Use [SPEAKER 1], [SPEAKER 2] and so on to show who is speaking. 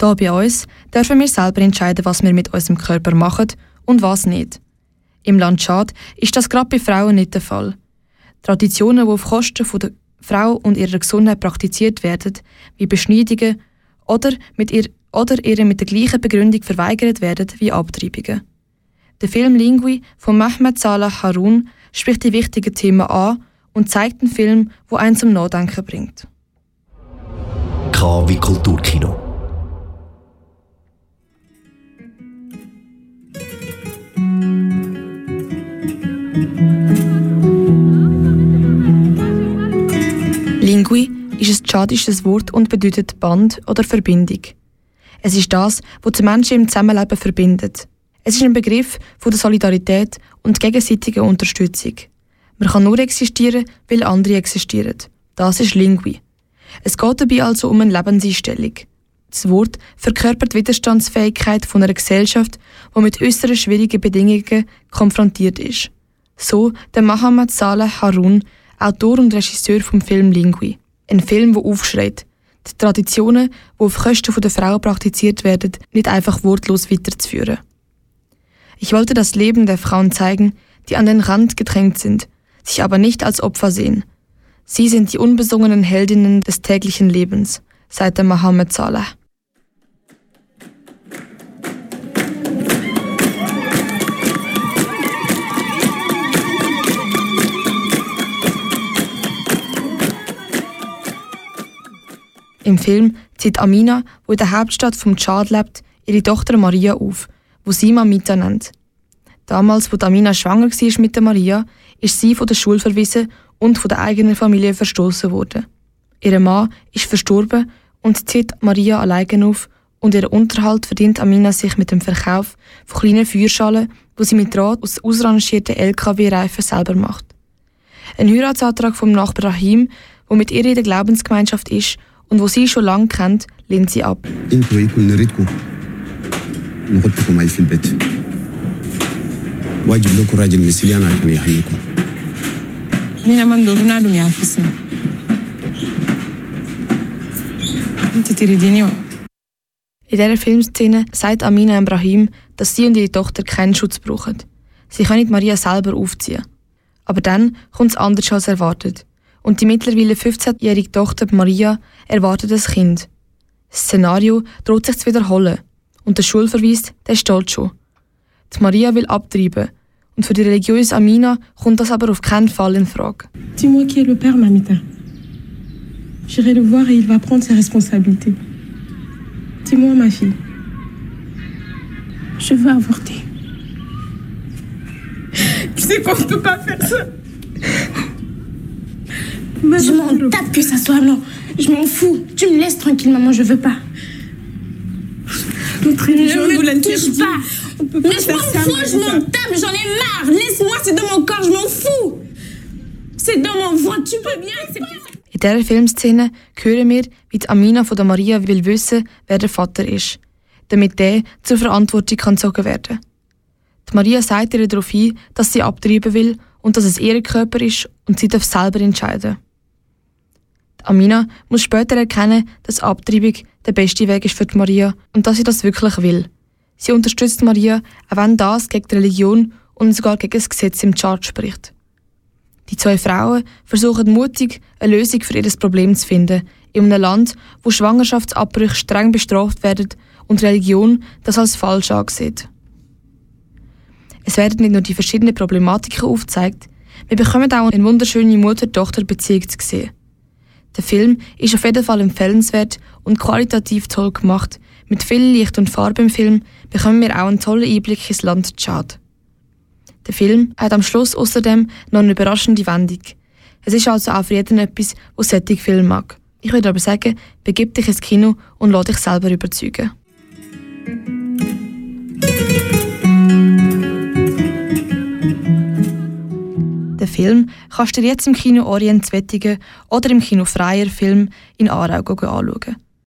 [SPEAKER 1] Hier bei uns dürfen wir selber entscheiden, was wir mit unserem Körper machen und was nicht. Im Land Schad ist das gerade bei Frauen nicht der Fall. Traditionen, die auf Kosten der Frau und ihrer Gesundheit praktiziert werden, wie Beschneidungen oder, mit ihr, oder ihr mit der gleichen Begründung verweigert werden wie Abtreibungen. Der Film Lingui von Mehmet Salah Harun spricht die wichtigen Themen an und zeigt einen Film, wo einen zum Nachdenken bringt.
[SPEAKER 2] K wie Kulturkino.
[SPEAKER 1] Lingui ist ein tschadisches Wort und bedeutet Band oder Verbindung. Es ist das, was die Menschen im Zusammenleben verbindet. Es ist ein Begriff von der Solidarität und gegenseitiger Unterstützung. Man kann nur existieren, weil andere existieren. Das ist Lingui. Es geht dabei also um eine Lebenseinstellung. Das Wort verkörpert die Widerstandsfähigkeit von einer Gesellschaft, die mit äußeren schwierigen Bedingungen konfrontiert ist. So der Mohammed Saleh Harun, Autor und Regisseur vom Film Lingui. Ein Film, der aufschreit, die Traditionen, die auf Kosten der Frau praktiziert werden, nicht einfach wortlos weiterzuführen. Ich wollte das Leben der Frauen zeigen, die an den Rand gedrängt sind, sich aber nicht als Opfer sehen. Sie sind die unbesungenen Heldinnen des täglichen Lebens, sagte Mohammed Saleh. Im Film zieht Amina, wo in der Hauptstadt vom Tschad lebt, ihre Tochter Maria auf, wo sie Mamita nennt. Damals, wo Amina schwanger war mit der Maria, ist sie von der Schule verwiesen und von der eigenen Familie verstoßen worden. Ihr Mann ist verstorben und zieht Maria alleine auf und ihren Unterhalt verdient Amina sich mit dem Verkauf von kleinen Feuerschalen, wo sie mit Draht aus ausrangierten LKW-Reifen selber macht. Ein Heiratsantrag vom Nachbar Rahim, der mit ihr in der Glaubensgemeinschaft ist und wo sie schon lange kennt, lehnt sie ab. In dieser Filmszene sagt Amina Ibrahim, dass sie und ihre Tochter keinen Schutz brauchen. Sie können Maria selber aufziehen. Aber dann kommt es anders als erwartet. Und die mittlerweile 15-jährige Tochter Maria erwartet ein Kind. Das Szenario droht sich zu wiederholen. Und der Schulverweis, der steht schon. Die Maria will abtreiben. Und für die religiöse Amina kommt das aber auf keinen Fall in Frage.
[SPEAKER 3] Dis-moi qui est le père, Mamita. J'irai le voir et il va prendre ses responsabilités. Dis-moi, ma fille. Je veux avorter. Tu sais qu'on ne peut pas faire ça.
[SPEAKER 4] Je m'en tape que ça soit non. Je m'en fous. Tu me laisses tranquille, maman, je veux pas.
[SPEAKER 3] Notre
[SPEAKER 4] ne me touche pas. Mais je m'en fous, je m'en tape, j'en ai marre. Laisse-moi, c'est dans mon corps, je m'en fous. C'est dans mon ventre, tu peux bien.
[SPEAKER 1] In dieser Filmszene hören wir, wie die Amina von der Maria will wissen, wer der Vater ist, damit der zur Verantwortung kann gezogen werden. Die Maria sagt ihr darauf ein, dass sie abtreiben will und dass es ihr Körper ist und sie darf selber entscheiden. Amina muss später erkennen, dass Abtreibung der beste Weg ist für Maria und dass sie das wirklich will. Sie unterstützt Maria, auch wenn das gegen die Religion und sogar gegen das Gesetz im Chart spricht. Die zwei Frauen versuchen mutig, eine Lösung für ihr Problem zu finden, in einem Land, wo Schwangerschaftsabbrüche streng bestraft werden und Religion das als falsch ansieht. Es werden nicht nur die verschiedenen Problematiken aufgezeigt, wir bekommen auch eine wunderschöne Mutter-Tochter-Beziehung zu sehen. Der Film ist auf jeden Fall empfehlenswert und qualitativ toll gemacht. Mit viel Licht und Farbe im Film bekommen wir auch einen tollen Einblick ins Land Tschad. Der Film hat am Schluss außerdem noch eine überraschende Wendung. Es ist also auch für jeden etwas, was solche Film mag. Ich würde aber sagen, begib dich ins Kino und lass dich selber überzeugen. Film kannst du dir jetzt im Kino Orient Wettigen oder im Kino Freier Film in Aarau anschauen.